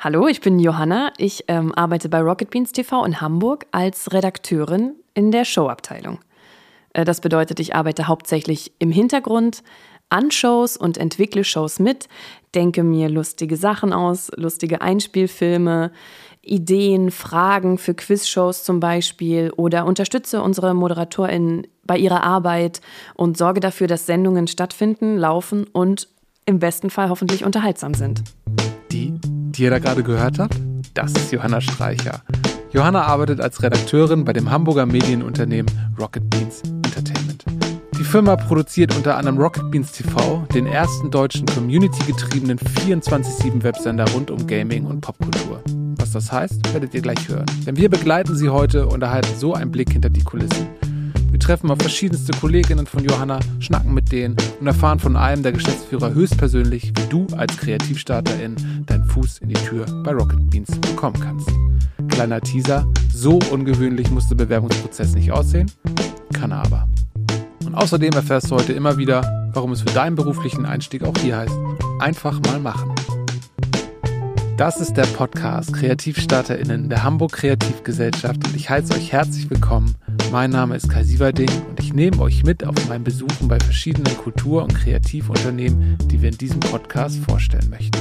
Hallo, ich bin Johanna. Ich ähm, arbeite bei Rocket Beans TV in Hamburg als Redakteurin in der Showabteilung. Äh, das bedeutet, ich arbeite hauptsächlich im Hintergrund an Shows und entwickle Shows mit, denke mir lustige Sachen aus, lustige Einspielfilme, Ideen, Fragen für Quizshows zum Beispiel oder unterstütze unsere ModeratorInnen bei ihrer Arbeit und sorge dafür, dass Sendungen stattfinden, laufen und im besten Fall hoffentlich unterhaltsam sind. Die die ihr da gerade gehört habt, das ist Johanna Streicher. Johanna arbeitet als Redakteurin bei dem Hamburger Medienunternehmen Rocket Beans Entertainment. Die Firma produziert unter anderem Rocket Beans TV, den ersten deutschen community-getriebenen 24-7-Websender rund um Gaming und Popkultur. Was das heißt, werdet ihr gleich hören. Denn wir begleiten sie heute und erhalten so einen Blick hinter die Kulissen. Treffen auf verschiedenste Kolleginnen von Johanna, schnacken mit denen und erfahren von einem der Geschäftsführer höchstpersönlich, wie du als Kreativstarterin deinen Fuß in die Tür bei Rocket Beans bekommen kannst. Kleiner Teaser, so ungewöhnlich muss der Bewerbungsprozess nicht aussehen, kann er aber. Und außerdem erfährst du heute immer wieder, warum es für deinen beruflichen Einstieg auch hier heißt, einfach mal machen. Das ist der Podcast KreativstarterInnen der Hamburg Kreativgesellschaft und ich heiße euch herzlich willkommen. Mein Name ist Kai Sieverding und ich nehme euch mit auf meinen Besuchen bei verschiedenen Kultur- und Kreativunternehmen, die wir in diesem Podcast vorstellen möchten.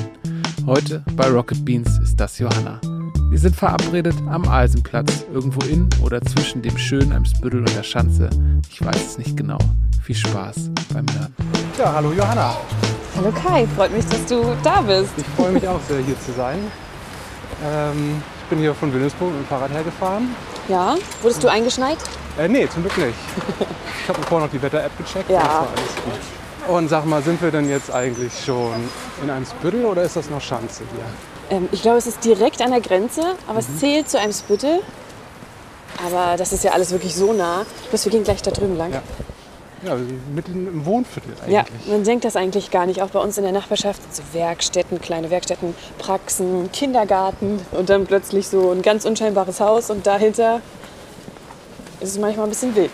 Heute bei Rocket Beans ist das Johanna. Wir sind verabredet am Eisenplatz, irgendwo in oder zwischen dem schönen Eimsbüttel und der Schanze. Ich weiß es nicht genau. Viel Spaß beim Hören. Ja, hallo Johanna. Hallo Kai, freut mich, dass du da bist. Ich freue mich auch sehr, hier zu sein. Ähm, ich bin hier von Wilhelmsburg mit dem Fahrrad hergefahren. Ja, wurdest du eingeschneit? Äh, nee, zum Glück nicht. Ich habe vorher noch die Wetter-App gecheckt. Ja. Das war alles gut. Und sag mal, sind wir denn jetzt eigentlich schon in einem Spüttel oder ist das noch Schanze hier? Ähm, ich glaube, es ist direkt an der Grenze, aber es zählt zu einem Spüttel. Aber das ist ja alles wirklich so nah. Bloß wir gehen gleich da drüben lang. Ja. Ja, mitten im Wohnviertel eigentlich. Ja, man denkt das eigentlich gar nicht. Auch bei uns in der Nachbarschaft sind so Werkstätten, kleine Werkstätten, Praxen, Kindergarten und dann plötzlich so ein ganz unscheinbares Haus und dahinter ist es manchmal ein bisschen wild.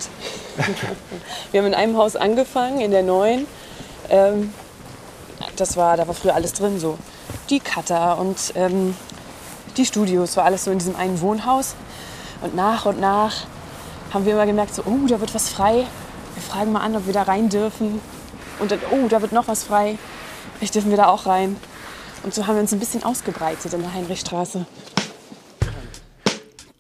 Wir haben in einem Haus angefangen, in der neuen. Ähm, das war, da war früher alles drin, so die Cutter und ähm, die Studios, war alles so in diesem einen Wohnhaus. Und nach und nach haben wir immer gemerkt, so, oh, da wird was frei. Wir fragen mal an, ob wir da rein dürfen. Und dann, oh, da wird noch was frei. Vielleicht dürfen wir da auch rein. Und so haben wir uns ein bisschen ausgebreitet in der Heinrichstraße.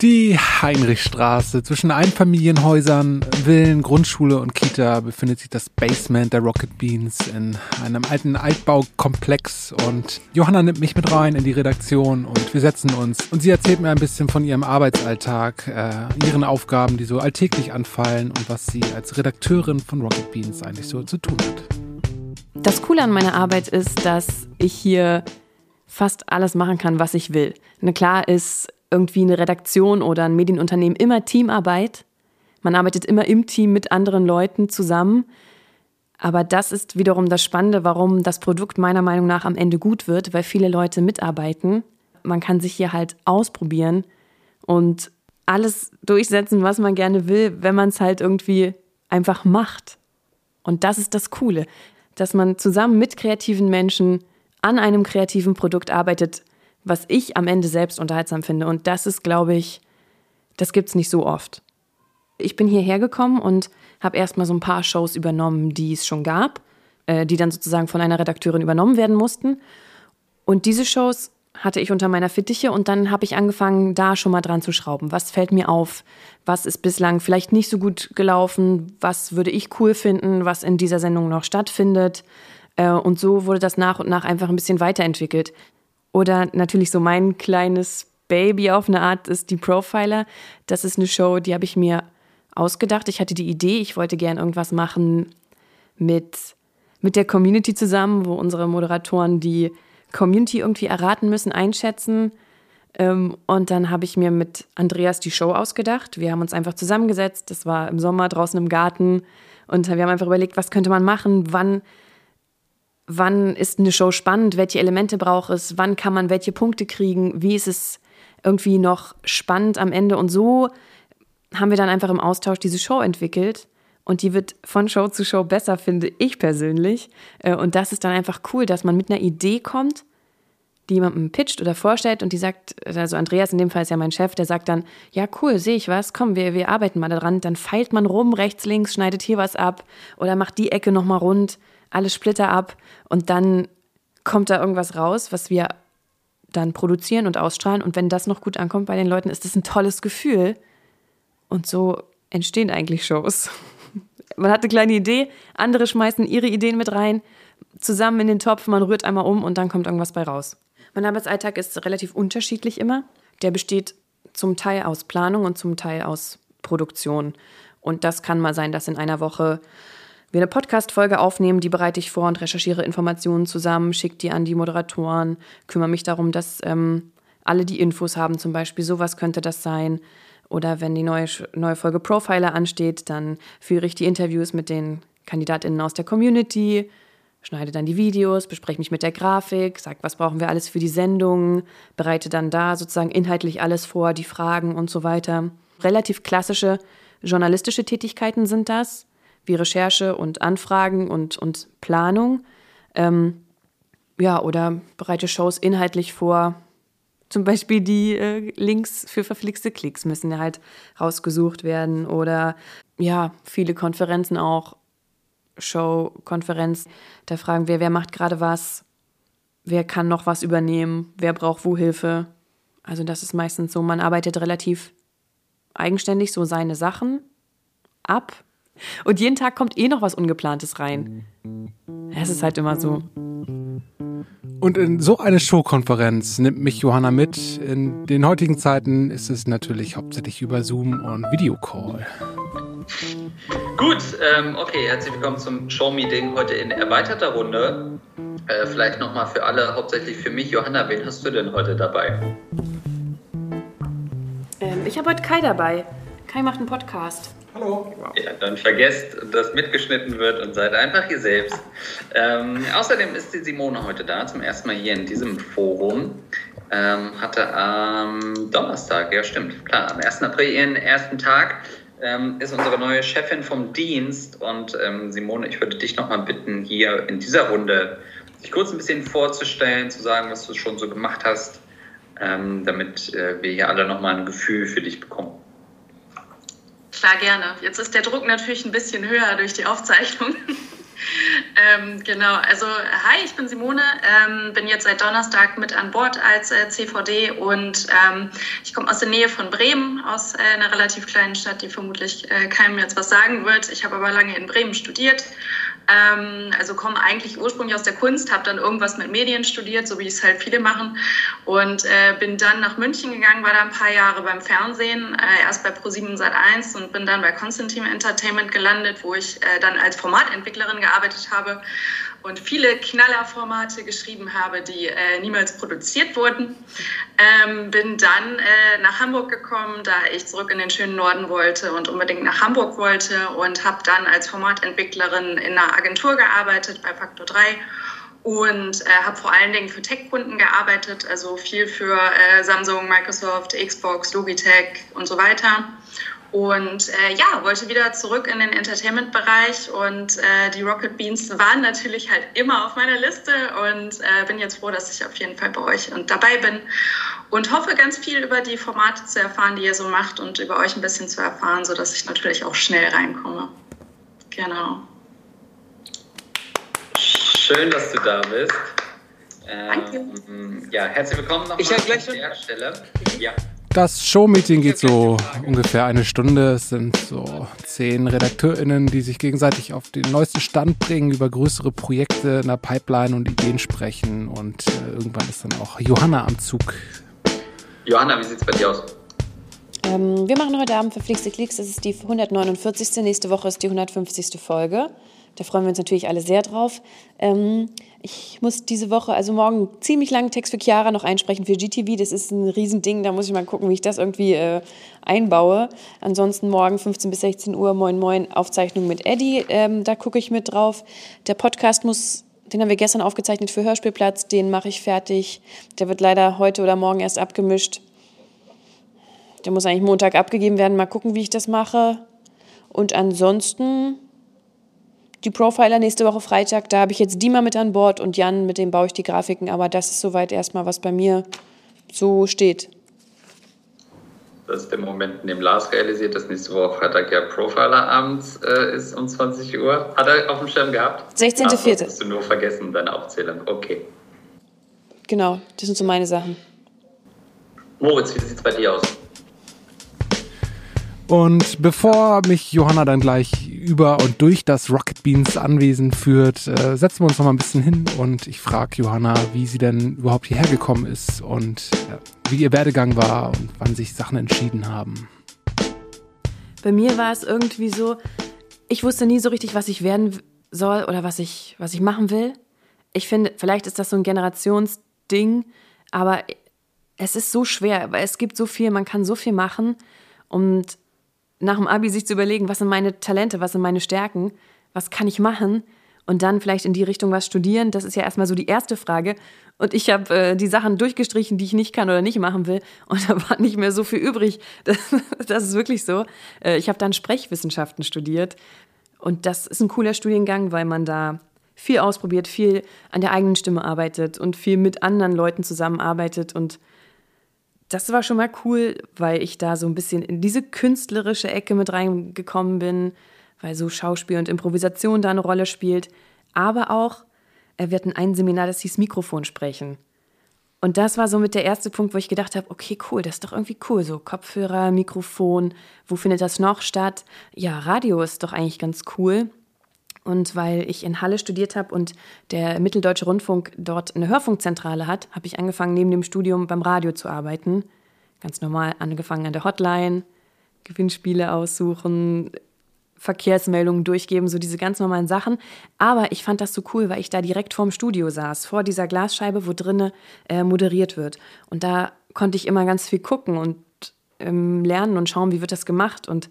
Die Heinrichstraße. Zwischen Einfamilienhäusern, Villen, Grundschule und Kita befindet sich das Basement der Rocket Beans in einem alten Altbaukomplex. Und Johanna nimmt mich mit rein in die Redaktion und wir setzen uns. Und sie erzählt mir ein bisschen von ihrem Arbeitsalltag, äh, ihren Aufgaben, die so alltäglich anfallen und was sie als Redakteurin von Rocket Beans eigentlich so zu tun hat. Das Coole an meiner Arbeit ist, dass ich hier fast alles machen kann, was ich will. Na klar ist irgendwie eine Redaktion oder ein Medienunternehmen immer Teamarbeit. Man arbeitet immer im Team mit anderen Leuten zusammen. Aber das ist wiederum das Spannende, warum das Produkt meiner Meinung nach am Ende gut wird, weil viele Leute mitarbeiten. Man kann sich hier halt ausprobieren und alles durchsetzen, was man gerne will, wenn man es halt irgendwie einfach macht. Und das ist das Coole, dass man zusammen mit kreativen Menschen an einem kreativen Produkt arbeitet, was ich am Ende selbst unterhaltsam finde. Und das ist, glaube ich, das gibt es nicht so oft. Ich bin hierher gekommen und habe erstmal so ein paar Shows übernommen, die es schon gab, äh, die dann sozusagen von einer Redakteurin übernommen werden mussten. Und diese Shows hatte ich unter meiner Fittiche und dann habe ich angefangen, da schon mal dran zu schrauben. Was fällt mir auf? Was ist bislang vielleicht nicht so gut gelaufen? Was würde ich cool finden, was in dieser Sendung noch stattfindet? Äh, und so wurde das nach und nach einfach ein bisschen weiterentwickelt. Oder natürlich so mein kleines Baby auf eine Art ist die Profiler. Das ist eine Show, die habe ich mir ausgedacht. Ich hatte die Idee, ich wollte gern irgendwas machen mit, mit der Community zusammen, wo unsere Moderatoren die Community irgendwie erraten müssen, einschätzen. Ähm, und dann habe ich mir mit Andreas die Show ausgedacht. Wir haben uns einfach zusammengesetzt. Das war im Sommer draußen im Garten. Und wir haben einfach überlegt, was könnte man machen, wann wann ist eine Show spannend, welche Elemente braucht es, wann kann man welche Punkte kriegen, wie ist es irgendwie noch spannend am Ende. Und so haben wir dann einfach im Austausch diese Show entwickelt. Und die wird von Show zu Show besser, finde ich persönlich. Äh, und das ist dann einfach cool, dass man mit einer Idee kommt, die jemandem pitcht oder vorstellt und die sagt, also Andreas in dem Fall ist ja mein Chef, der sagt dann, ja cool, sehe ich was, komm, wir, wir arbeiten mal daran. Dann feilt man rum, rechts, links, schneidet hier was ab oder macht die Ecke nochmal rund, alle Splitter ab und dann kommt da irgendwas raus, was wir dann produzieren und ausstrahlen. Und wenn das noch gut ankommt bei den Leuten, ist das ein tolles Gefühl. Und so entstehen eigentlich Shows. Man hat eine kleine Idee, andere schmeißen ihre Ideen mit rein, zusammen in den Topf, man rührt einmal um und dann kommt irgendwas bei raus. Mein Arbeitsalltag ist relativ unterschiedlich immer. Der besteht zum Teil aus Planung und zum Teil aus Produktion. Und das kann mal sein, dass in einer Woche wir eine Podcast-Folge aufnehmen, die bereite ich vor und recherchiere Informationen zusammen, schicke die an die Moderatoren, kümmere mich darum, dass ähm, alle die Infos haben, zum Beispiel, sowas könnte das sein. Oder wenn die neue, neue Folge Profiler ansteht, dann führe ich die Interviews mit den KandidatInnen aus der Community, schneide dann die Videos, bespreche mich mit der Grafik, sage, was brauchen wir alles für die Sendung, bereite dann da sozusagen inhaltlich alles vor, die Fragen und so weiter. Relativ klassische journalistische Tätigkeiten sind das, wie Recherche und Anfragen und, und Planung. Ähm, ja, oder bereite Shows inhaltlich vor. Zum Beispiel die äh, Links für verflixte Klicks müssen ja halt rausgesucht werden. Oder ja, viele Konferenzen auch Show, Konferenz, da fragen wir, wer macht gerade was, wer kann noch was übernehmen, wer braucht wo Hilfe. Also das ist meistens so, man arbeitet relativ eigenständig so seine Sachen ab und jeden Tag kommt eh noch was Ungeplantes rein. Es ist halt immer so. Und in so eine Showkonferenz nimmt mich Johanna mit. In den heutigen Zeiten ist es natürlich hauptsächlich über Zoom und Videocall. Gut, ähm, okay, herzlich willkommen zum Show-Meeting heute in erweiterter Runde. Äh, vielleicht nochmal für alle, hauptsächlich für mich. Johanna, wen hast du denn heute dabei? Ähm, ich habe heute Kai dabei. Kai macht einen Podcast. Hallo. Ja, dann vergesst, dass mitgeschnitten wird und seid einfach ihr selbst. Ähm, außerdem ist die Simone heute da, zum ersten Mal hier in diesem Forum. Ähm, hatte am Donnerstag, ja stimmt, klar, am 1. April ihren ersten Tag ähm, ist unsere neue Chefin vom Dienst. Und ähm, Simone, ich würde dich nochmal bitten, hier in dieser Runde sich kurz ein bisschen vorzustellen, zu sagen, was du schon so gemacht hast, ähm, damit äh, wir hier alle nochmal ein Gefühl für dich bekommen. Klar, gerne. Jetzt ist der Druck natürlich ein bisschen höher durch die Aufzeichnung. ähm, genau, also hi, ich bin Simone, ähm, bin jetzt seit Donnerstag mit an Bord als äh, CVD und ähm, ich komme aus der Nähe von Bremen, aus äh, einer relativ kleinen Stadt, die vermutlich äh, keinem jetzt was sagen wird. Ich habe aber lange in Bremen studiert ähm, also komme eigentlich ursprünglich aus der Kunst, habe dann irgendwas mit Medien studiert, so wie es halt viele machen. Und äh, bin dann nach München gegangen, war da ein paar Jahre beim Fernsehen, äh, erst bei Pro7 Sat1 und bin dann bei Constantine Entertainment gelandet, wo ich äh, dann als Formatentwicklerin gearbeitet habe und viele Knallerformate geschrieben habe, die äh, niemals produziert wurden. Ähm, bin dann äh, nach Hamburg gekommen, da ich zurück in den schönen Norden wollte und unbedingt nach Hamburg wollte und habe dann als Formatentwicklerin in einer Agentur gearbeitet bei Faktor 3 und äh, habe vor allen Dingen für Tech-Kunden gearbeitet, also viel für äh, Samsung, Microsoft, Xbox, Logitech und so weiter und äh, ja, wollte wieder zurück in den Entertainment-Bereich und äh, die Rocket Beans waren natürlich halt immer auf meiner Liste und äh, bin jetzt froh, dass ich auf jeden Fall bei euch und dabei bin und hoffe ganz viel über die Formate zu erfahren, die ihr so macht und über euch ein bisschen zu erfahren, sodass ich natürlich auch schnell reinkomme. Genau. Schön, dass du da bist. Danke. Ähm, ja, herzlich willkommen nochmal an der Stelle. Ja. Das Showmeeting geht so ungefähr eine Stunde. Es sind so zehn RedakteurInnen, die sich gegenseitig auf den neuesten Stand bringen, über größere Projekte in der Pipeline und Ideen sprechen. Und äh, irgendwann ist dann auch Johanna am Zug. Johanna, wie sieht es bei dir aus? Ähm, wir machen heute Abend Verflixte Klicks. Das ist die 149. Nächste Woche ist die 150. Folge. Da freuen wir uns natürlich alle sehr drauf. Ähm, ich muss diese Woche, also morgen, ziemlich langen Text für Chiara noch einsprechen für GTV. Das ist ein Riesending. Da muss ich mal gucken, wie ich das irgendwie äh, einbaue. Ansonsten morgen 15 bis 16 Uhr, moin moin, Aufzeichnung mit Eddie. Ähm, da gucke ich mit drauf. Der Podcast muss den haben wir gestern aufgezeichnet für Hörspielplatz. Den mache ich fertig. Der wird leider heute oder morgen erst abgemischt. Der muss eigentlich Montag abgegeben werden. Mal gucken, wie ich das mache. Und ansonsten die Profiler nächste Woche Freitag. Da habe ich jetzt Dima mit an Bord und Jan, mit dem baue ich die Grafiken. Aber das ist soweit erstmal, was bei mir so steht. Das ist der Moment, in dem Lars realisiert, dass nächste Woche Freitag ja Profiler abends äh, ist um 20 Uhr. Hat er auf dem Schirm gehabt? 16.04. Hast du nur vergessen, deine Aufzählung. Okay. Genau, das sind so meine Sachen. Moritz, wie sieht es bei dir aus? Und bevor mich Johanna dann gleich über und durch das Rocket Beans Anwesen führt, äh, setzen wir uns noch mal ein bisschen hin und ich frage Johanna, wie sie denn überhaupt hierher gekommen ist und äh, wie ihr Werdegang war und wann sich Sachen entschieden haben. Bei mir war es irgendwie so, ich wusste nie so richtig, was ich werden soll oder was ich, was ich machen will. Ich finde, vielleicht ist das so ein Generationsding, aber es ist so schwer, weil es gibt so viel, man kann so viel machen und nach dem Abi sich zu überlegen, was sind meine Talente, was sind meine Stärken, was kann ich machen und dann vielleicht in die Richtung was studieren, das ist ja erstmal so die erste Frage. Und ich habe äh, die Sachen durchgestrichen, die ich nicht kann oder nicht machen will. Und da war nicht mehr so viel übrig. Das, das ist wirklich so. Äh, ich habe dann Sprechwissenschaften studiert. Und das ist ein cooler Studiengang, weil man da viel ausprobiert, viel an der eigenen Stimme arbeitet und viel mit anderen Leuten zusammenarbeitet und das war schon mal cool, weil ich da so ein bisschen in diese künstlerische Ecke mit reingekommen bin, weil so Schauspiel und Improvisation da eine Rolle spielt. Aber auch, wir hatten ein Seminar, das hieß Mikrofon sprechen. Und das war so mit der erste Punkt, wo ich gedacht habe, okay, cool, das ist doch irgendwie cool, so Kopfhörer, Mikrofon, wo findet das noch statt? Ja, Radio ist doch eigentlich ganz cool. Und weil ich in Halle studiert habe und der Mitteldeutsche Rundfunk dort eine Hörfunkzentrale hat, habe ich angefangen, neben dem Studium beim Radio zu arbeiten. Ganz normal angefangen an der Hotline, Gewinnspiele aussuchen, Verkehrsmeldungen durchgeben, so diese ganz normalen Sachen. Aber ich fand das so cool, weil ich da direkt vorm Studio saß, vor dieser Glasscheibe, wo drinnen äh, moderiert wird. Und da konnte ich immer ganz viel gucken und ähm, lernen und schauen, wie wird das gemacht. Und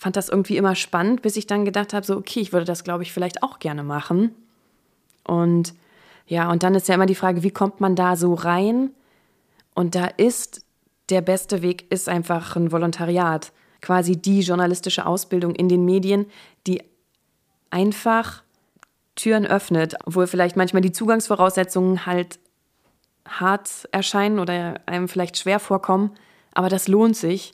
fand das irgendwie immer spannend, bis ich dann gedacht habe, so, okay, ich würde das, glaube ich, vielleicht auch gerne machen. Und ja, und dann ist ja immer die Frage, wie kommt man da so rein? Und da ist der beste Weg, ist einfach ein Volontariat. Quasi die journalistische Ausbildung in den Medien, die einfach Türen öffnet, obwohl vielleicht manchmal die Zugangsvoraussetzungen halt hart erscheinen oder einem vielleicht schwer vorkommen. Aber das lohnt sich,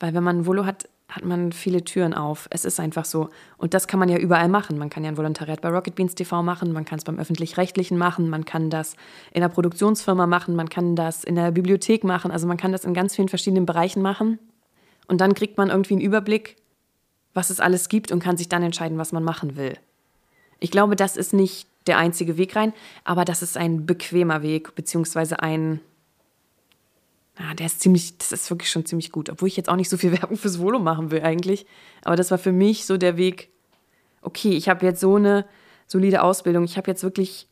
weil wenn man Volo hat, hat man viele Türen auf. Es ist einfach so. Und das kann man ja überall machen. Man kann ja ein Volontariat bei Rocket Beans TV machen, man kann es beim öffentlich-rechtlichen machen, man kann das in der Produktionsfirma machen, man kann das in der Bibliothek machen. Also man kann das in ganz vielen verschiedenen Bereichen machen. Und dann kriegt man irgendwie einen Überblick, was es alles gibt und kann sich dann entscheiden, was man machen will. Ich glaube, das ist nicht der einzige Weg rein, aber das ist ein bequemer Weg, beziehungsweise ein Ah, der ist ziemlich, das ist wirklich schon ziemlich gut, obwohl ich jetzt auch nicht so viel Werbung fürs Volo machen will eigentlich. Aber das war für mich so der Weg, okay, ich habe jetzt so eine solide Ausbildung, ich habe jetzt wirklich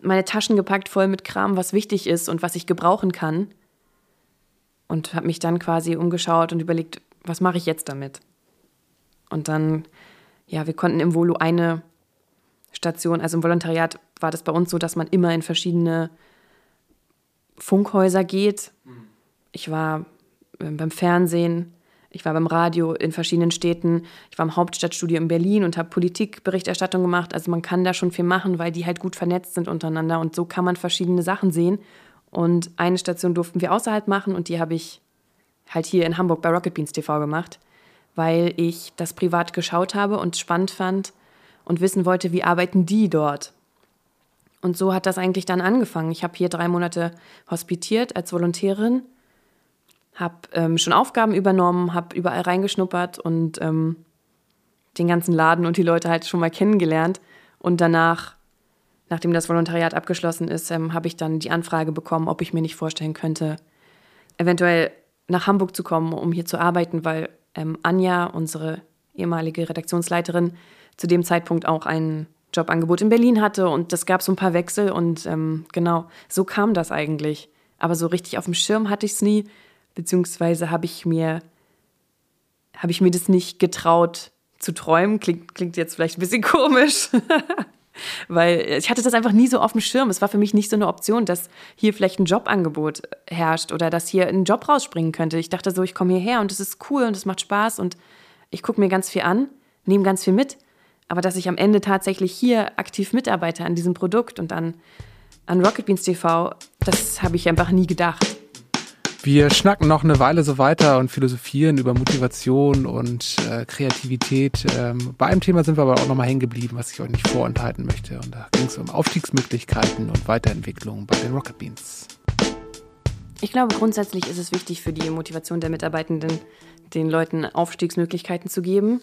meine Taschen gepackt voll mit Kram, was wichtig ist und was ich gebrauchen kann. Und habe mich dann quasi umgeschaut und überlegt, was mache ich jetzt damit? Und dann, ja, wir konnten im Volo eine Station, also im Volontariat war das bei uns so, dass man immer in verschiedene Funkhäuser geht. Ich war ähm, beim Fernsehen, ich war beim Radio in verschiedenen Städten, ich war im Hauptstadtstudio in Berlin und habe Politikberichterstattung gemacht. Also man kann da schon viel machen, weil die halt gut vernetzt sind untereinander und so kann man verschiedene Sachen sehen. Und eine Station durften wir außerhalb machen und die habe ich halt hier in Hamburg bei Rocket Beans TV gemacht, weil ich das privat geschaut habe und spannend fand und wissen wollte, wie arbeiten die dort. Und so hat das eigentlich dann angefangen. Ich habe hier drei Monate hospitiert als Volontärin, habe ähm, schon Aufgaben übernommen, habe überall reingeschnuppert und ähm, den ganzen Laden und die Leute halt schon mal kennengelernt. Und danach, nachdem das Volontariat abgeschlossen ist, ähm, habe ich dann die Anfrage bekommen, ob ich mir nicht vorstellen könnte, eventuell nach Hamburg zu kommen, um hier zu arbeiten, weil ähm, Anja, unsere ehemalige Redaktionsleiterin, zu dem Zeitpunkt auch einen Jobangebot in Berlin hatte und das gab so ein paar Wechsel und ähm, genau, so kam das eigentlich. Aber so richtig auf dem Schirm hatte ich es nie, beziehungsweise habe ich mir, habe ich mir das nicht getraut zu träumen. Klingt, klingt jetzt vielleicht ein bisschen komisch. Weil ich hatte das einfach nie so auf dem Schirm. Es war für mich nicht so eine Option, dass hier vielleicht ein Jobangebot herrscht oder dass hier ein Job rausspringen könnte. Ich dachte so, ich komme hierher und es ist cool und es macht Spaß und ich gucke mir ganz viel an, nehme ganz viel mit Aber dass ich am Ende tatsächlich hier aktiv mitarbeite an diesem Produkt und an, an Rocket Beans TV, das habe ich einfach nie gedacht. Wir schnacken noch eine Weile so weiter und philosophieren über Motivation und äh, Kreativität. Ähm, bei einem Thema sind wir aber auch nochmal hängen geblieben, was ich euch nicht vorenthalten möchte. Und da ging es um Aufstiegsmöglichkeiten und Weiterentwicklung bei den Rocket Beans. Ich glaube, grundsätzlich ist es wichtig für die Motivation der Mitarbeitenden, den Leuten Aufstiegsmöglichkeiten zu geben.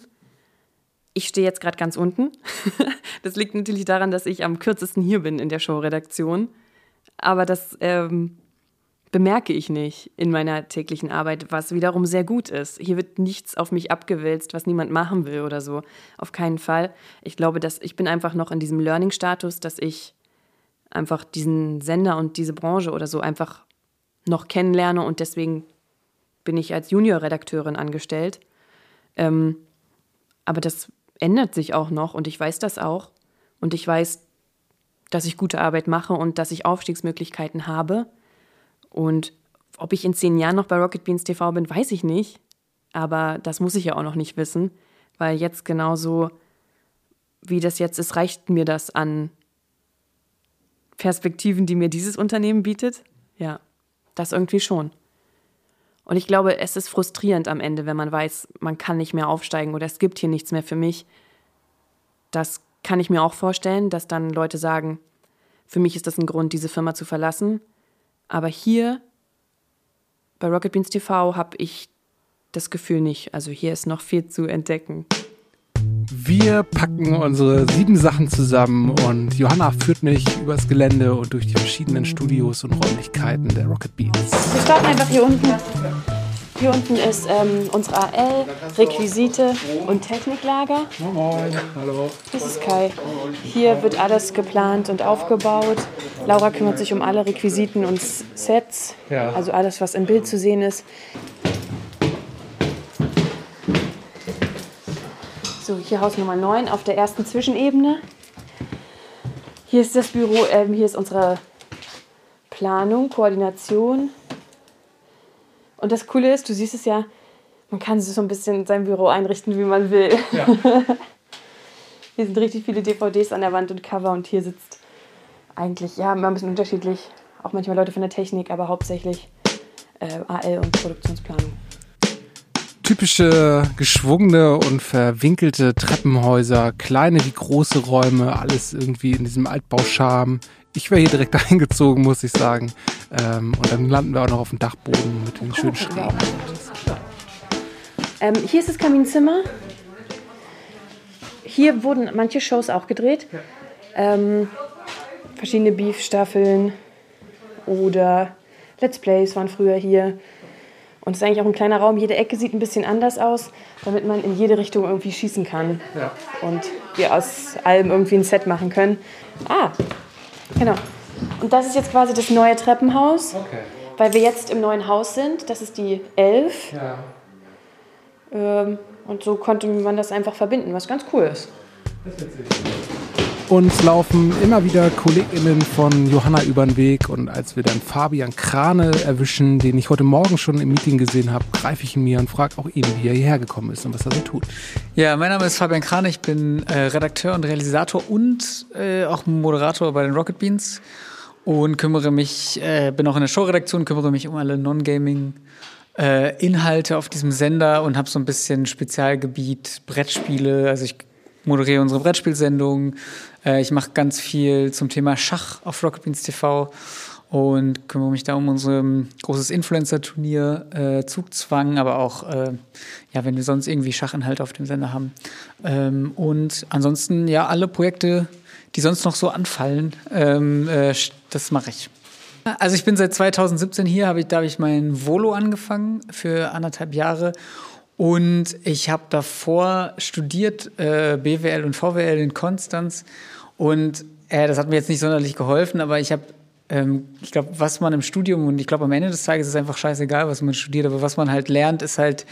Ich stehe jetzt gerade ganz unten. das liegt natürlich daran, dass ich am kürzesten hier bin in der Showredaktion. Aber das ähm, bemerke ich nicht in meiner täglichen Arbeit, was wiederum sehr gut ist. Hier wird nichts auf mich abgewälzt, was niemand machen will oder so. Auf keinen Fall. Ich glaube, dass ich bin einfach noch in diesem Learning-Status, dass ich einfach diesen Sender und diese Branche oder so einfach noch kennenlerne und deswegen bin ich als Junior-Redakteurin angestellt. Ähm, aber das ändert sich auch noch und ich weiß das auch. Und ich weiß, dass ich gute Arbeit mache und dass ich Aufstiegsmöglichkeiten habe. Und ob ich in zehn Jahren noch bei Rocket Beans TV bin, weiß ich nicht. Aber das muss ich ja auch noch nicht wissen, weil jetzt genauso wie das jetzt ist, reicht mir das an Perspektiven, die mir dieses Unternehmen bietet. Ja, das irgendwie schon. Und ich glaube, es ist frustrierend am Ende, wenn man weiß, man kann nicht mehr aufsteigen oder es gibt hier nichts mehr für mich. Das kann ich mir auch vorstellen, dass dann Leute sagen, für mich ist das ein Grund, diese Firma zu verlassen. Aber hier bei Rocket Beans TV habe ich das Gefühl nicht. Also hier ist noch viel zu entdecken. Wir packen unsere sieben Sachen zusammen und Johanna führt mich übers Gelände und durch die verschiedenen Studios und Räumlichkeiten der Rocket Beans. Wir starten einfach hier unten. Hier unten ist ähm, unsere AL, Requisite und Techniklager. Moin, hallo. Das ist Kai. Hier wird alles geplant und aufgebaut. Laura kümmert sich um alle Requisiten und Sets, also alles, was im Bild zu sehen ist. So, hier Haus Nummer 9 auf der ersten Zwischenebene. Hier ist das Büro, ähm, hier ist unsere Planung, Koordination. Und das Coole ist, du siehst es ja, man kann sich so ein bisschen sein Büro einrichten, wie man will. Ja. Hier sind richtig viele DVDs an der Wand und Cover und hier sitzt eigentlich, ja, immer ein bisschen unterschiedlich, auch manchmal Leute von der Technik, aber hauptsächlich äh, AL und Produktionsplanung. Typische geschwungene und verwinkelte Treppenhäuser, kleine wie große Räume, alles irgendwie in diesem Altbauscharme. Ich wäre hier direkt eingezogen, muss ich sagen. Ähm, und dann landen wir auch noch auf dem Dachboden mit den schönen Schrägen. Ähm, hier ist das Kaminzimmer. Hier wurden manche Shows auch gedreht. Ähm, verschiedene Beef-Staffeln oder Let's Plays waren früher hier. Und es ist eigentlich auch ein kleiner Raum. Jede Ecke sieht ein bisschen anders aus, damit man in jede Richtung irgendwie schießen kann. Ja. Und wir aus allem irgendwie ein Set machen können. Ah, genau. Und das ist jetzt quasi das neue Treppenhaus, Okay. weil wir jetzt im neuen Haus sind. Das ist die 11. Ja. Ähm, und so konnte man das einfach verbinden, was ganz cool ist. Uns laufen immer wieder KollegInnen von Johanna über den Weg. Und als wir dann Fabian Krane erwischen, den ich heute Morgen schon im Meeting gesehen habe, greife ich ihn mir und frage auch ihn, wie er hierher gekommen ist und was er so tut. Ja, mein Name ist Fabian Krane, ich bin äh, Redakteur und Realisator und äh, auch Moderator bei den Rocket Beans und kümmere mich, äh, bin auch in der Showredaktion, kümmere mich um alle Non-Gaming äh, Inhalte auf diesem Sender und habe so ein bisschen Spezialgebiet Brettspiele, also ich moderiere unsere Brettspielsendung, äh, ich mache ganz viel zum Thema Schach auf Rocket Beans TV und kümmere mich da um unser großes Influencer-Turnier, äh, Zugzwang, aber auch, äh, ja, wenn wir sonst irgendwie Schachinhalte auf dem Sender haben. Ähm, und ansonsten, ja, alle Projekte, die sonst noch so anfallen, ähm, äh, das mache ich. Also ich bin seit 2017 hier, hab ich, da habe ich mein Volo angefangen für anderthalb Jahre und ich habe davor studiert äh, BWL und VWL in Konstanz und äh, das hat mir jetzt nicht sonderlich geholfen, aber ich habe ähm, ich glaube, was man im Studium und ich glaube am Ende des Tages ist es einfach scheißegal, was man studiert, aber was man halt lernt, ist halt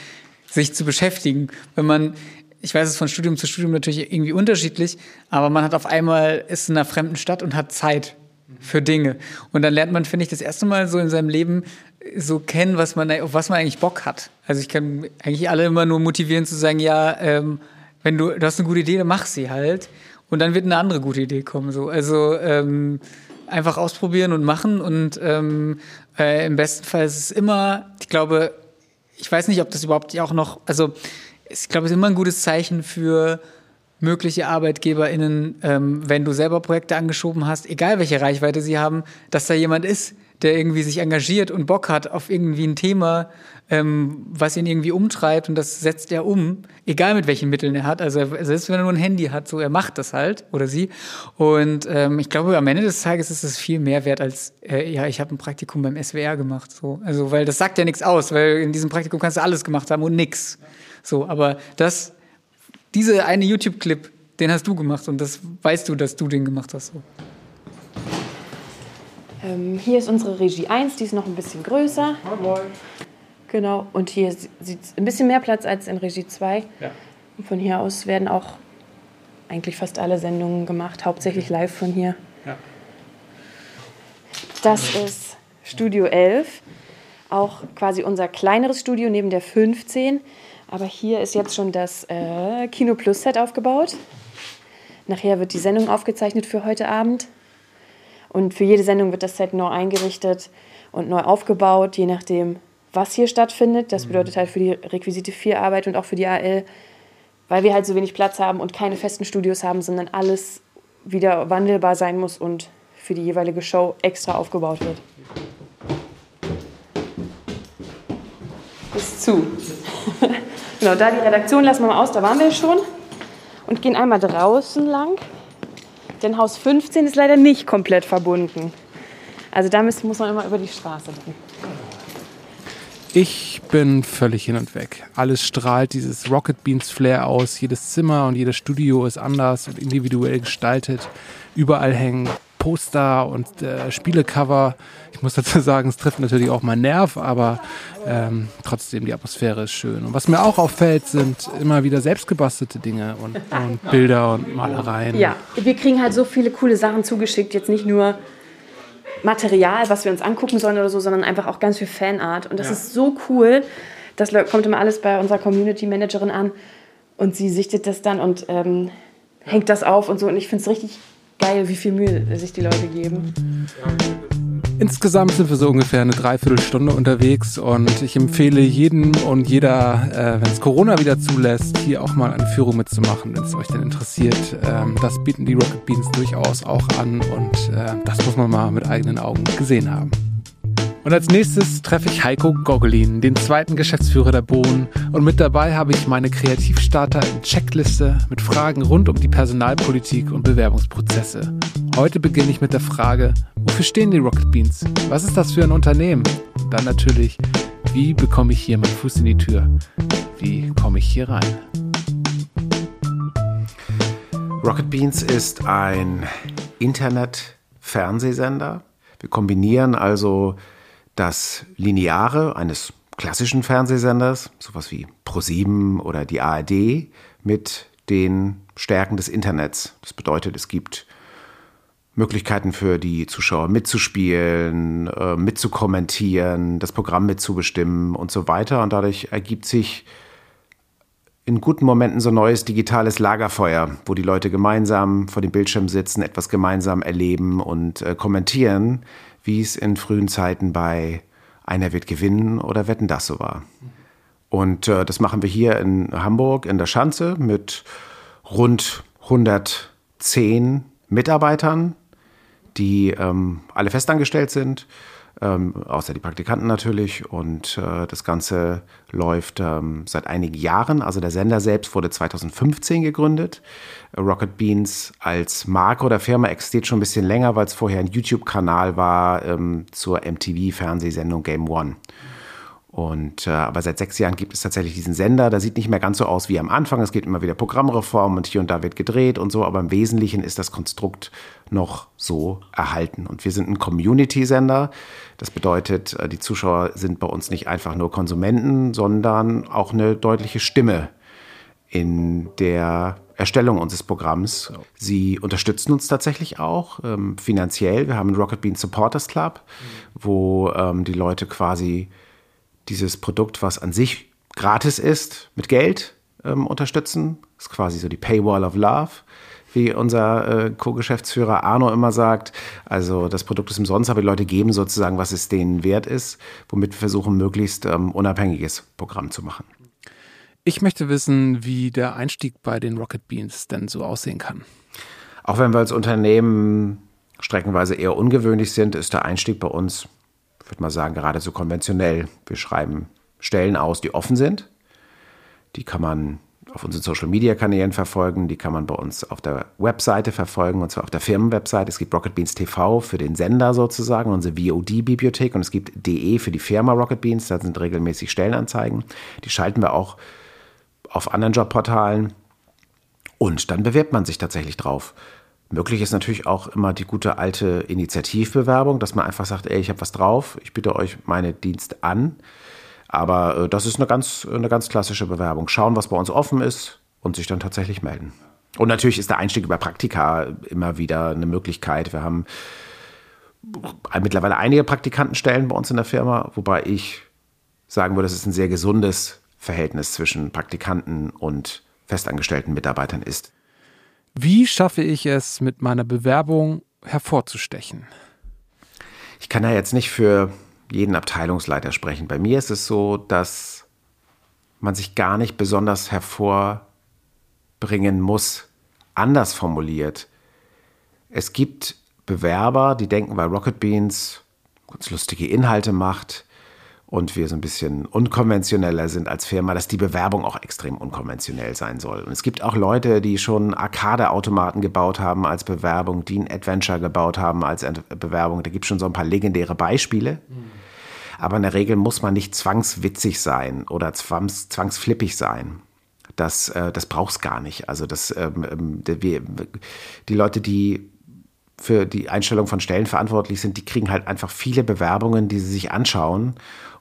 sich zu beschäftigen. Wenn man ich weiß es von Studium zu Studium natürlich irgendwie unterschiedlich, aber man hat auf einmal ist in einer fremden Stadt und hat Zeit für Dinge. Und dann lernt man, finde ich, das erste Mal so in seinem Leben so kennen, was man, auf was man eigentlich Bock hat. Also ich kann eigentlich alle immer nur motivieren zu sagen, ja, ähm, wenn du, du hast eine gute Idee, dann mach sie halt. Und dann wird eine andere gute Idee kommen. So. Also ähm, einfach ausprobieren und machen. Und ähm, äh, im besten Fall ist es immer, ich glaube, ich weiß nicht, ob das überhaupt auch noch, also ich glaube, es ist immer ein gutes Zeichen für mögliche ArbeitgeberInnen, ähm, wenn du selber Projekte angeschoben hast, egal welche Reichweite sie haben, dass da jemand ist, der irgendwie sich engagiert und Bock hat auf irgendwie ein Thema, ähm, was ihn irgendwie umtreibt und das setzt er um, egal mit welchen Mitteln er hat. Also selbst wenn er nur ein Handy hat, so er macht das halt oder sie. Und ähm, ich glaube, am Ende des Tages ist es viel mehr wert als äh, ja, ich habe ein Praktikum beim SWR gemacht. So, also weil das sagt ja nichts aus, weil in diesem Praktikum kannst du alles gemacht haben und nix. So, aber das, diese eine YouTube-Clip, den hast du gemacht und das weißt du, dass du den gemacht hast. So. Ähm, hier ist unsere Regie 1, die ist noch ein bisschen größer. Moin. Genau, und hier sieht es ein bisschen mehr Platz als in Regie 2. Ja. Und von hier aus werden auch eigentlich fast alle Sendungen gemacht, hauptsächlich live von hier. Ja. Das ist Studio 11, auch quasi unser kleineres Studio neben der 15. Aber hier ist jetzt schon das äh, Kino Plus Set aufgebaut. Nachher wird die Sendung aufgezeichnet für heute Abend. Und für jede Sendung wird das Set neu eingerichtet und neu aufgebaut, je nachdem, was hier stattfindet. Das mhm. bedeutet halt für die Requisite 4 Arbeit und auch für die AL, weil wir halt so wenig Platz haben und keine festen Studios haben, sondern alles wieder wandelbar sein muss und für die jeweilige Show extra aufgebaut wird. Ist zu. genau, da die Redaktion lassen wir mal aus, da waren wir schon. Und gehen einmal draußen lang. Denn Haus 15 ist leider nicht komplett verbunden. Also da muss man immer über die Straße dann. Ich bin völlig hin und weg. Alles strahlt dieses Rocket Beans Flair aus. Jedes Zimmer und jedes Studio ist anders und individuell gestaltet. Überall hängen Poster und äh, Spielecover. Ich muss dazu sagen, es trifft natürlich auch meinen Nerv, aber ähm, trotzdem die Atmosphäre ist schön. Und was mir auch auffällt, sind immer wieder selbstgebastelte Dinge und, und Bilder und Malereien. Ja, wir kriegen halt so viele coole Sachen zugeschickt. Jetzt nicht nur Material, was wir uns angucken sollen oder so, sondern einfach auch ganz viel Fanart. Und das ja. ist so cool. Das kommt immer alles bei unserer Community Managerin an und sie sichtet das dann und ähm, hängt das auf und so. Und ich finde es richtig geil, wie viel Mühe sich die Leute geben. Insgesamt sind wir so ungefähr eine Dreiviertelstunde unterwegs und ich empfehle jedem und jeder, äh, wenn es Corona wieder zulässt, hier auch mal eine Führung mitzumachen, wenn es euch denn interessiert. Ähm, das bieten die Rocket Beans durchaus auch an und äh, das muss man mal mit eigenen Augen gesehen haben. Und als nächstes treffe ich Heiko Gogolin, den zweiten Geschäftsführer der Bohnen. Und mit dabei habe ich meine Kreativstarter in Checkliste mit Fragen rund um die Personalpolitik und Bewerbungsprozesse. Heute beginne ich mit der Frage, wofür stehen die Rocket Beans? Was ist das für ein Unternehmen? Und dann natürlich, wie bekomme ich hier meinen Fuß in die Tür? Wie komme ich hier rein? Rocket Beans ist ein Internet-Fernsehsender. Wir kombinieren also das Lineare eines klassischen Fernsehsenders, sowas wie ProSieben oder die ARD, mit den Stärken des Internets. Das bedeutet, es gibt Möglichkeiten für die Zuschauer mitzuspielen, äh, mitzukommentieren, das Programm mitzubestimmen und so weiter. Und dadurch ergibt sich in guten Momenten so ein neues digitales Lagerfeuer, wo die Leute gemeinsam vor dem Bildschirm sitzen, etwas gemeinsam erleben und äh, kommentieren wie es in frühen Zeiten bei Einer wird gewinnen oder Wetten das so war. Und äh, das machen wir hier in Hamburg in der Schanze mit rund 110 Mitarbeitern, die ähm, alle festangestellt sind ähm, außer die Praktikanten natürlich. Und äh, das Ganze läuft ähm, seit einigen Jahren. Also der Sender selbst wurde 2015 gegründet. Rocket Beans als Marke oder Firma existiert schon ein bisschen länger, weil es vorher ein YouTube-Kanal war ähm, zur MTV-Fernsehsendung Game One. Und äh, aber seit sechs Jahren gibt es tatsächlich diesen Sender. Der sieht nicht mehr ganz so aus wie am Anfang. Es gibt immer wieder Programmreformen und hier und da wird gedreht und so. Aber im Wesentlichen ist das Konstrukt noch so erhalten. Und wir sind ein Community-Sender. Das bedeutet, äh, die Zuschauer sind bei uns nicht einfach nur Konsumenten, sondern auch eine deutliche Stimme in der Erstellung unseres Programms. Sie unterstützen uns tatsächlich auch ähm, finanziell. Wir haben einen Rocket Bean Supporters Club, wo ähm, die Leute quasi dieses Produkt, was an sich gratis ist, mit Geld ähm, unterstützen. Das ist quasi so die Paywall of Love, wie unser äh, Co-Geschäftsführer Arno immer sagt. Also das Produkt ist umsonst, aber die Leute geben sozusagen, was es denen wert ist, womit wir versuchen, möglichst ähm, unabhängiges Programm zu machen. Ich möchte wissen, wie der Einstieg bei den Rocket Beans denn so aussehen kann. Auch wenn wir als Unternehmen streckenweise eher ungewöhnlich sind, ist der Einstieg bei uns, würde mal sagen, geradezu konventionell. Wir schreiben Stellen aus, die offen sind. Die kann man auf unseren Social Media Kanälen verfolgen, die kann man bei uns auf der Webseite verfolgen, und zwar auf der Firmenwebseite. Es gibt Rocket Beans TV für den Sender sozusagen, unsere VOD-Bibliothek, und es gibt DE für die Firma Rocket Beans, da sind regelmäßig Stellenanzeigen. Die schalten wir auch auf anderen Jobportalen. Und dann bewirbt man sich tatsächlich drauf. Möglich ist natürlich auch immer die gute alte Initiativbewerbung, dass man einfach sagt, ey, ich habe was drauf, ich biete euch meine Dienste an. Aber äh, das ist eine ganz, eine ganz klassische Bewerbung. Schauen, was bei uns offen ist und sich dann tatsächlich melden. Und natürlich ist der Einstieg über Praktika immer wieder eine Möglichkeit. Wir haben mittlerweile einige Praktikantenstellen bei uns in der Firma, wobei ich sagen würde, es ist ein sehr gesundes Verhältnis zwischen Praktikanten und festangestellten Mitarbeitern ist. Wie schaffe ich es, mit meiner Bewerbung hervorzustechen? Ich kann ja jetzt nicht für jeden Abteilungsleiter sprechen. Bei mir ist es so, dass man sich gar nicht besonders hervorbringen muss. Anders formuliert. Es gibt Bewerber, die denken, weil Rocket Beans ganz lustige Inhalte macht, und wir so ein bisschen unkonventioneller sind als Firma, dass die Bewerbung auch extrem unkonventionell sein soll. Und es gibt auch Leute, die schon Arcade-Automaten gebaut haben als Bewerbung, die ein Adventure gebaut haben als Bewerbung. Da gibt es schon so ein paar legendäre Beispiele. Mhm. Aber in der Regel muss man nicht zwangswitzig sein oder zwangs, zwangsflippig sein. Das, äh, das braucht es gar nicht. Also das, ähm, ähm die, die Leute, die für die Einstellung von Stellen verantwortlich sind, die kriegen halt einfach viele Bewerbungen, die sie sich anschauen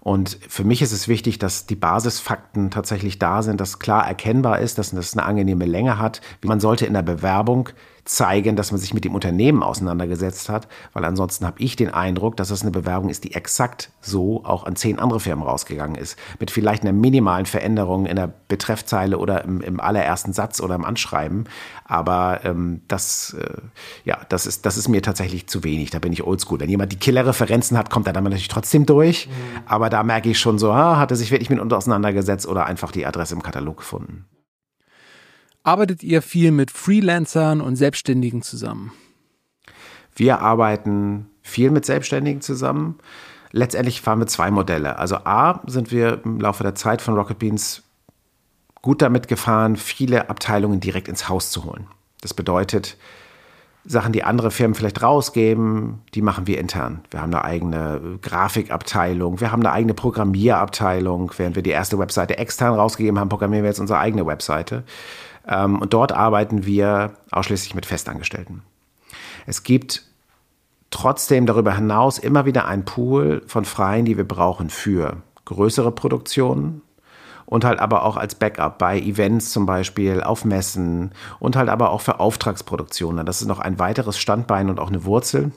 und für mich ist es wichtig, dass die Basisfakten tatsächlich da sind, dass klar erkennbar ist, dass das eine angenehme Länge hat. Man sollte in der Bewerbung zeigen, dass man sich mit dem Unternehmen auseinandergesetzt hat, weil ansonsten habe ich den Eindruck, dass das eine Bewerbung ist, die exakt so auch an zehn andere Firmen rausgegangen ist, mit vielleicht einer minimalen Veränderung in der Betreffzeile oder im, im allerersten Satz oder im Anschreiben. Aber ähm, das, äh, ja, das ist, das ist mir tatsächlich zu wenig. Da bin ich oldschool. Wenn jemand die Killerreferenzen hat, kommt er dann natürlich trotzdem durch. Mhm. Aber da merke ich schon so, ah, hat er sich wirklich mit uns auseinandergesetzt oder einfach die Adresse im Katalog gefunden arbeitet ihr viel mit Freelancern und Selbstständigen zusammen? Wir arbeiten viel mit Selbstständigen zusammen. Letztendlich fahren wir zwei Modelle. Also A sind wir im Laufe der Zeit von Rocket Beans gut damit gefahren, viele Abteilungen direkt ins Haus zu holen. Das bedeutet, Sachen, die andere Firmen vielleicht rausgeben, die machen wir intern. Wir haben eine eigene Grafikabteilung, wir haben eine eigene Programmierabteilung. Während wir die erste Webseite extern rausgegeben haben, programmieren wir jetzt unsere eigene Webseite. Ähm, und dort arbeiten wir ausschließlich mit Festangestellten. Es gibt trotzdem darüber hinaus immer wieder ein Pool von Freien, die wir brauchen für größere Produktionen und halt aber auch als Backup bei Events zum Beispiel, auf Messen und halt aber auch für Auftragsproduktionen. Das ist noch ein weiteres Standbein und auch eine Wurzel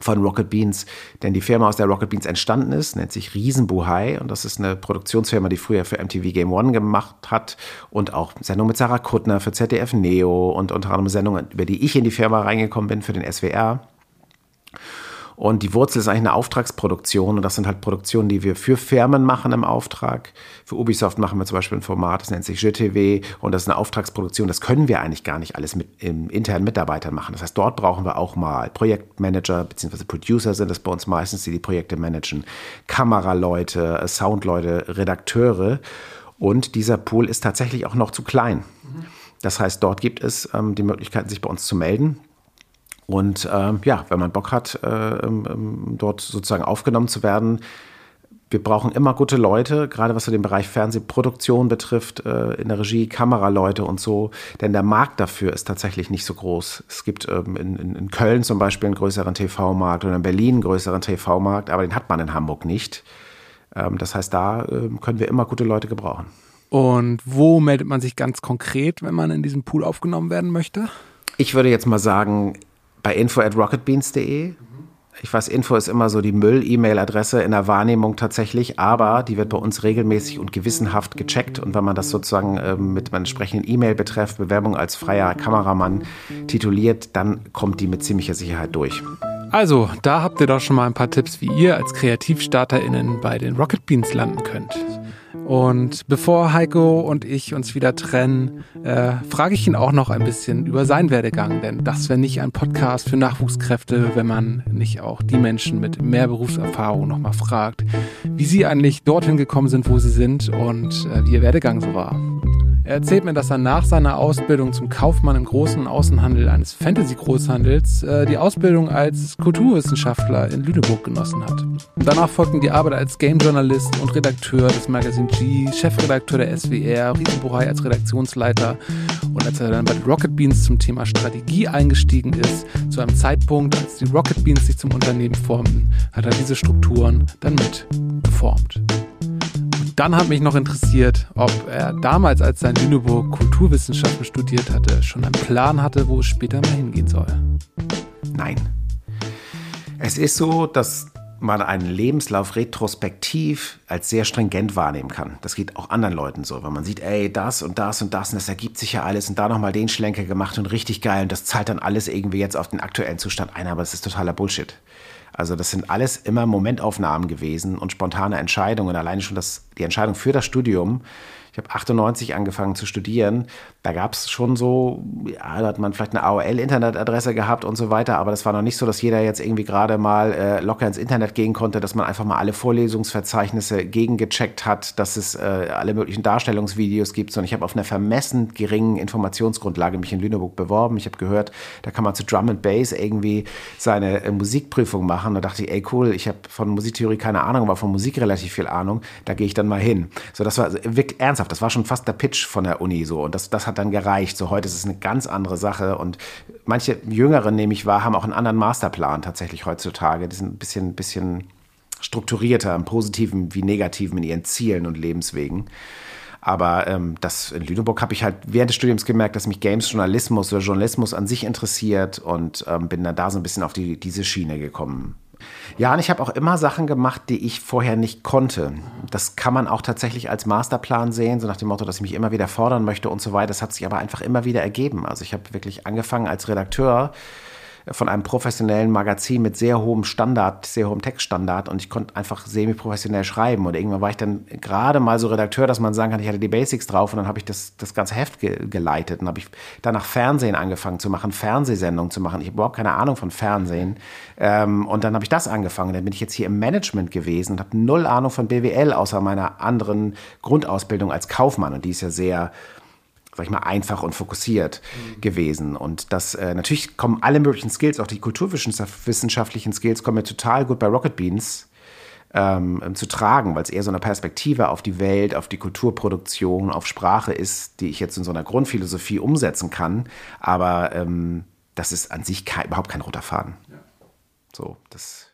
von Rocket Beans, denn die Firma, aus der Rocket Beans entstanden ist, nennt sich Riesenbuhai und das ist eine Produktionsfirma, die früher für MTV Game One gemacht hat. Und auch Sendungen mit Sarah Kuttner für ZDF Neo und unter anderem Sendungen, über die ich in die Firma reingekommen bin für den SWR. Und die Wurzel ist eigentlich eine Auftragsproduktion. Und das sind halt Produktionen, die wir für Firmen machen im Auftrag. Für Ubisoft machen wir zum Beispiel ein Format, das nennt sich GTW. Und das ist eine Auftragsproduktion. Das können wir eigentlich gar nicht alles mit im internen Mitarbeitern machen. Das heißt, dort brauchen wir auch mal Projektmanager bzw. Producer sind es bei uns meistens, die die Projekte managen. Kameraleute, Soundleute, Redakteure. Und dieser Pool ist tatsächlich auch noch zu klein. Das heißt, dort gibt es ähm, die Möglichkeit, sich bei uns zu melden. Und ähm, ja, wenn man Bock hat, äh, ähm, dort sozusagen aufgenommen zu werden, wir brauchen immer gute Leute, gerade was so den Bereich Fernsehproduktion betrifft, äh, in der Regie, Kameraleute und so. Denn der Markt dafür ist tatsächlich nicht so groß. Es gibt ähm, in, in, Köln zum Beispiel einen größeren TV-Markt oder in Berlin einen größeren TV-Markt, aber den hat man in Hamburg nicht. Ähm, das heißt, da äh, können wir immer gute Leute gebrauchen. Und wo meldet man sich ganz konkret, wenn man in diesen Pool aufgenommen werden möchte? Ich würde jetzt mal sagen, bei info at rocketbeans.de. Ich weiß, Info ist immer so die Müll-E-Mail-Adresse in der Wahrnehmung tatsächlich, aber die wird bei uns regelmäßig und gewissenhaft gecheckt. Und wenn man das sozusagen äh, mit einem entsprechenden E-Mail-Betreff, Bewerbung als freier Kameramann tituliert, dann kommt die mit ziemlicher Sicherheit durch. Also, da habt ihr doch schon mal ein paar Tipps, wie ihr als KreativstarterInnen bei den Rocket Beans landen könnt. Und bevor Heiko und ich uns wieder trennen, äh, frage ich ihn auch noch ein bisschen über seinen Werdegang. Denn das wäre nicht ein Podcast für Nachwuchskräfte, wenn man nicht auch die Menschen mit mehr Berufserfahrung nochmal fragt, wie sie eigentlich dorthin gekommen sind, wo sie sind und äh, wie ihr Werdegang so war. Er erzählt mir, dass er nach seiner Ausbildung zum Kaufmann im großen Außenhandel eines Fantasy-Großhandels äh, die Ausbildung als Kulturwissenschaftler in Lüneburg genossen hat. Danach folgten die Arbeit als Game-Journalist und Redakteur des Magazin G, Chefredakteur der SWR, Riesenbuchei als Redaktionsleiter und als er dann bei den Rocket Beans zum Thema Strategie eingestiegen ist, zu einem Zeitpunkt, als die Rocket Beans sich zum Unternehmen formten, hat er diese Strukturen dann mit geformt. Dann hat mich noch interessiert, ob er damals, als er in Lüneburg Kulturwissenschaften studiert hatte, schon einen Plan hatte, wo es später mal hingehen soll. Nein. Es ist so, dass man einen Lebenslauf retrospektiv als sehr stringent wahrnehmen kann. Das geht auch anderen Leuten so, wenn man sieht, ey, das und das und das und das ergibt sich ja alles und da nochmal den Schlenker gemacht und richtig geil und das zahlt dann alles irgendwie jetzt auf den aktuellen Zustand ein, aber das ist totaler Bullshit. Also das sind alles immer Momentaufnahmen gewesen und spontane Entscheidungen. Alleine schon das, die Entscheidung für das Studium ich habe 98 angefangen zu studieren. Da gab es schon so, ja, da hat man vielleicht eine AOL-Internetadresse gehabt und so weiter, aber das war noch nicht so, dass jeder jetzt irgendwie gerade mal äh, locker ins Internet gehen konnte, dass man einfach mal alle Vorlesungsverzeichnisse gegengecheckt hat, dass es äh, alle möglichen Darstellungsvideos gibt. Und ich habe auf einer vermessen geringen Informationsgrundlage mich in Lüneburg beworben. Ich habe gehört, da kann man zu Drum and Bass irgendwie seine äh, Musikprüfung machen. Da dachte ich, ey cool, ich habe von Musiktheorie keine Ahnung, aber von Musik relativ viel Ahnung. Da gehe ich dann mal hin. So, das war wirklich ernst ernsthaft, das war schon fast der Pitch von der Uni so und das, das hat dann gereicht. So heute ist es eine ganz andere Sache und manche Jüngeren, nehme ich wahr, haben auch einen anderen Masterplan tatsächlich heutzutage. Die sind ein bisschen, bisschen strukturierter im Positiven wie Negativen in ihren Zielen und Lebenswegen. Aber ähm, das in Lüneburg habe ich halt während des Studiums gemerkt, dass mich Games-Journalismus oder Journalismus an sich interessiert und ähm, bin dann da so ein bisschen auf die, diese Schiene gekommen. Ja, und ich habe auch immer Sachen gemacht, die ich vorher nicht konnte. Das kann man auch tatsächlich als Masterplan sehen, so nach dem Motto, dass ich mich immer wieder fordern möchte und so weiter. Das hat sich aber einfach immer wieder ergeben. Also ich habe wirklich angefangen als Redakteur von einem professionellen Magazin mit sehr hohem Standard, sehr hohem Textstandard und ich konnte einfach semi-professionell schreiben. Und irgendwann war ich dann gerade mal so Redakteur, dass man sagen kann, ich hatte die Basics drauf und dann habe ich das, das ganze Heft ge geleitet und habe ich danach Fernsehen angefangen zu machen, Fernsehsendungen zu machen. Ich habe überhaupt keine Ahnung von Fernsehen. Ähm, und dann habe ich das angefangen. Dann bin ich jetzt hier im Management gewesen und habe null Ahnung von BWL, außer meiner anderen Grundausbildung als Kaufmann. Und die ist ja sehr sag ich mal, einfach und fokussiert mhm. gewesen. Und das äh, natürlich kommen alle möglichen Skills, auch die kulturwissenschaftlichen Skills, kommen mir total gut bei Rocket Beans ähm, zu tragen, weil es eher so eine Perspektive auf die Welt, auf die Kulturproduktion, auf Sprache ist, die ich jetzt in so einer Grundphilosophie umsetzen kann. Aber ähm, das ist an sich kein, überhaupt kein roter Faden. Ja. So, das.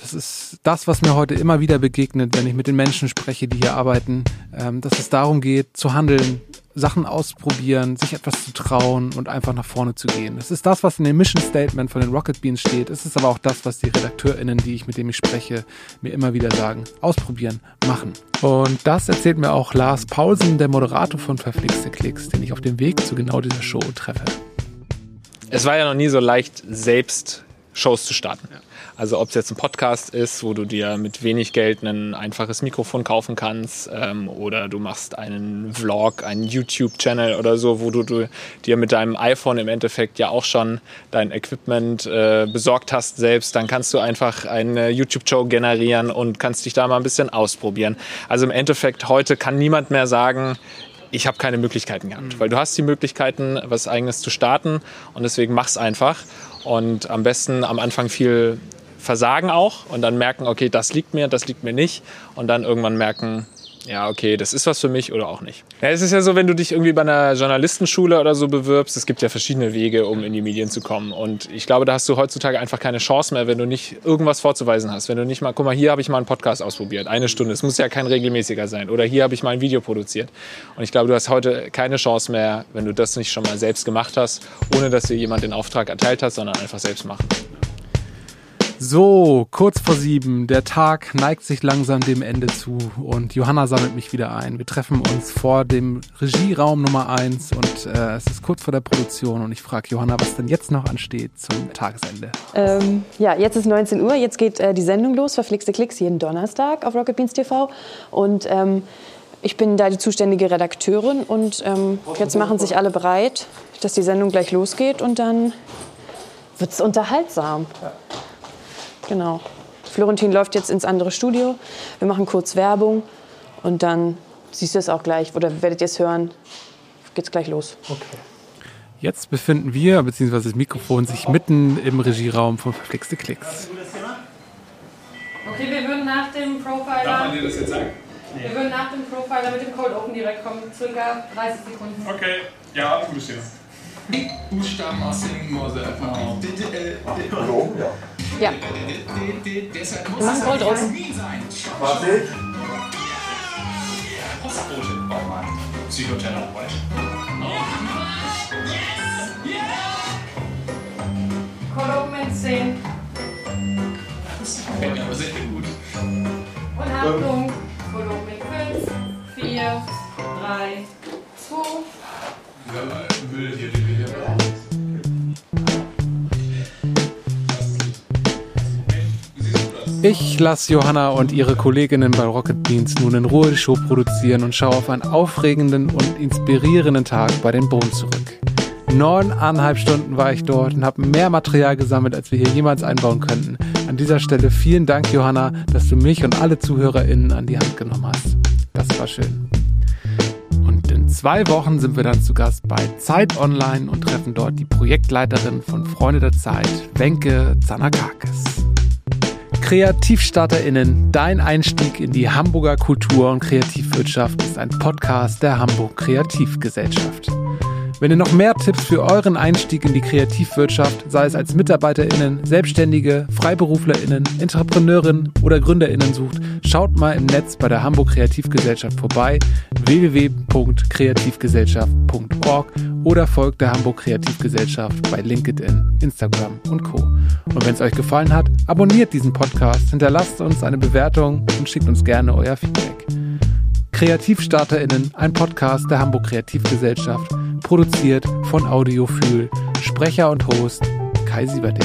Das ist das, was mir heute immer wieder begegnet, wenn ich mit den Menschen spreche, die hier arbeiten, ähm, dass es darum geht, zu handeln, Sachen ausprobieren, sich etwas zu trauen und einfach nach vorne zu gehen. Das ist das, was in dem Mission Statement von den Rocket Beans steht. Es ist aber auch das, was die RedakteurInnen, die ich mit denen ich spreche, mir immer wieder sagen. Ausprobieren, machen. Und das erzählt mir auch Lars Paulsen, der Moderator von Verflixte Klicks, den ich auf dem Weg zu genau dieser Show treffe. Es war ja noch nie so leicht, selbst Shows zu starten. Ja. Also ob es jetzt ein Podcast ist, wo du dir mit wenig Geld ein einfaches Mikrofon kaufen kannst ähm, oder du machst einen Vlog, einen YouTube-Channel oder so, wo du, du, dir mit deinem iPhone im Endeffekt ja auch schon dein Equipment äh, besorgt hast selbst, dann kannst du einfach eine YouTube-Show generieren und kannst dich da mal ein bisschen ausprobieren. Also im Endeffekt heute kann niemand mehr sagen, ich habe keine Möglichkeiten gehabt, mhm. weil du hast die Möglichkeiten, was eigenes zu starten und deswegen mach's einfach und am besten am Anfang viel versagen auch und dann merken, okay, das liegt mir, das liegt mir nicht und dann irgendwann merken, ja, okay, das ist was für mich oder auch nicht. Ja, es ist ja so, wenn du dich irgendwie bei einer Journalistenschule oder so bewirbst, es gibt ja verschiedene Wege, um in die Medien zu kommen. Und ich glaube, da hast du heutzutage einfach keine Chance mehr, wenn du nicht irgendwas vorzuweisen hast. Wenn du nicht mal, guck mal, hier habe ich mal einen Podcast ausprobiert, eine Stunde. Es muss ja kein regelmäßiger sein. Oder hier habe ich mal ein Video produziert. Und ich glaube, du hast heute keine Chance mehr, wenn du das nicht schon mal selbst gemacht hast, ohne dass dir jemand den Auftrag erteilt hat, sondern einfach selbst machen. So, kurz vor sieben. Der Tag neigt sich langsam dem Ende zu und Johanna sammelt mich wieder ein. Wir treffen uns vor dem Regieraum Nummer eins und äh, es ist kurz vor der Produktion und ich frage Johanna, was denn jetzt noch ansteht zum Tagesende. Ähm, ja, jetzt ist 19 Uhr, jetzt geht äh, die Sendung los, Verflixte Klicks, jeden Donnerstag auf Rocket Beans TV und ähm, ich bin da die zuständige Redakteurin und ähm, jetzt machen sich alle bereit, dass die Sendung gleich losgeht und dann wird es unterhaltsam. Genau. Florentin läuft jetzt ins andere Studio. Wir machen kurz Werbung und dann siehst du es auch gleich oder werdet ihr es hören. Geht's gleich los. Okay. Jetzt befinden wir, beziehungsweise das Mikrofon, sich mitten im Regieraum von Verflixte Klicks. Okay, wir würden nach dem Profiler. Darf man dir das jetzt sagen? Wir würden nach dem Profiler mit dem Cold Open direkt kommen. Circa 30 Sekunden. Okay, ja, ein bisschen. Buchstaben aus dem Morse. Ja. Wir machen Cold Open. Warte. Postbote, Baumarkt, Psychotherapeut. Cold Open in 10. Das gefällt mir aber sehr gut. Und Achtung. In 5, 4, 3, 2. Ich lasse Johanna und ihre Kolleginnen bei Rocket Beans nun in Ruhe die Show produzieren und schaue auf einen aufregenden und inspirierenden Tag bei den Bohnen zurück. Neuneinhalb Stunden war ich dort und habe mehr Material gesammelt, als wir hier jemals einbauen könnten. An dieser Stelle vielen Dank, Johanna, dass du mich und alle ZuhörerInnen an die Hand genommen hast. Das war schön. Und in zwei Wochen sind wir dann zu Gast bei Zeit Online und treffen dort die Projektleiterin von Freunde der Zeit, Wenke Zanakakis. KreativstarterInnen, dein Einstieg in die Hamburger Kultur- und Kreativwirtschaft ist ein Podcast der Hamburg Kreativgesellschaft. Wenn ihr noch mehr Tipps für euren Einstieg in die Kreativwirtschaft, sei es als MitarbeiterInnen, Selbstständige, FreiberuflerInnen, Entrepreneurinnen oder GründerInnen sucht, schaut mal im Netz bei der Hamburg Kreativgesellschaft vorbei, www.kreativgesellschaft.org oder folgt der Hamburg Kreativgesellschaft bei LinkedIn, Instagram und Co. Und wenn es euch gefallen hat, abonniert diesen Podcast, hinterlasst uns eine Bewertung und schickt uns gerne euer Feedback. KreativstarterInnen, ein Podcast der Hamburg Kreativgesellschaft, produziert von Audiofühl, Sprecher und Host Kai Sieberding.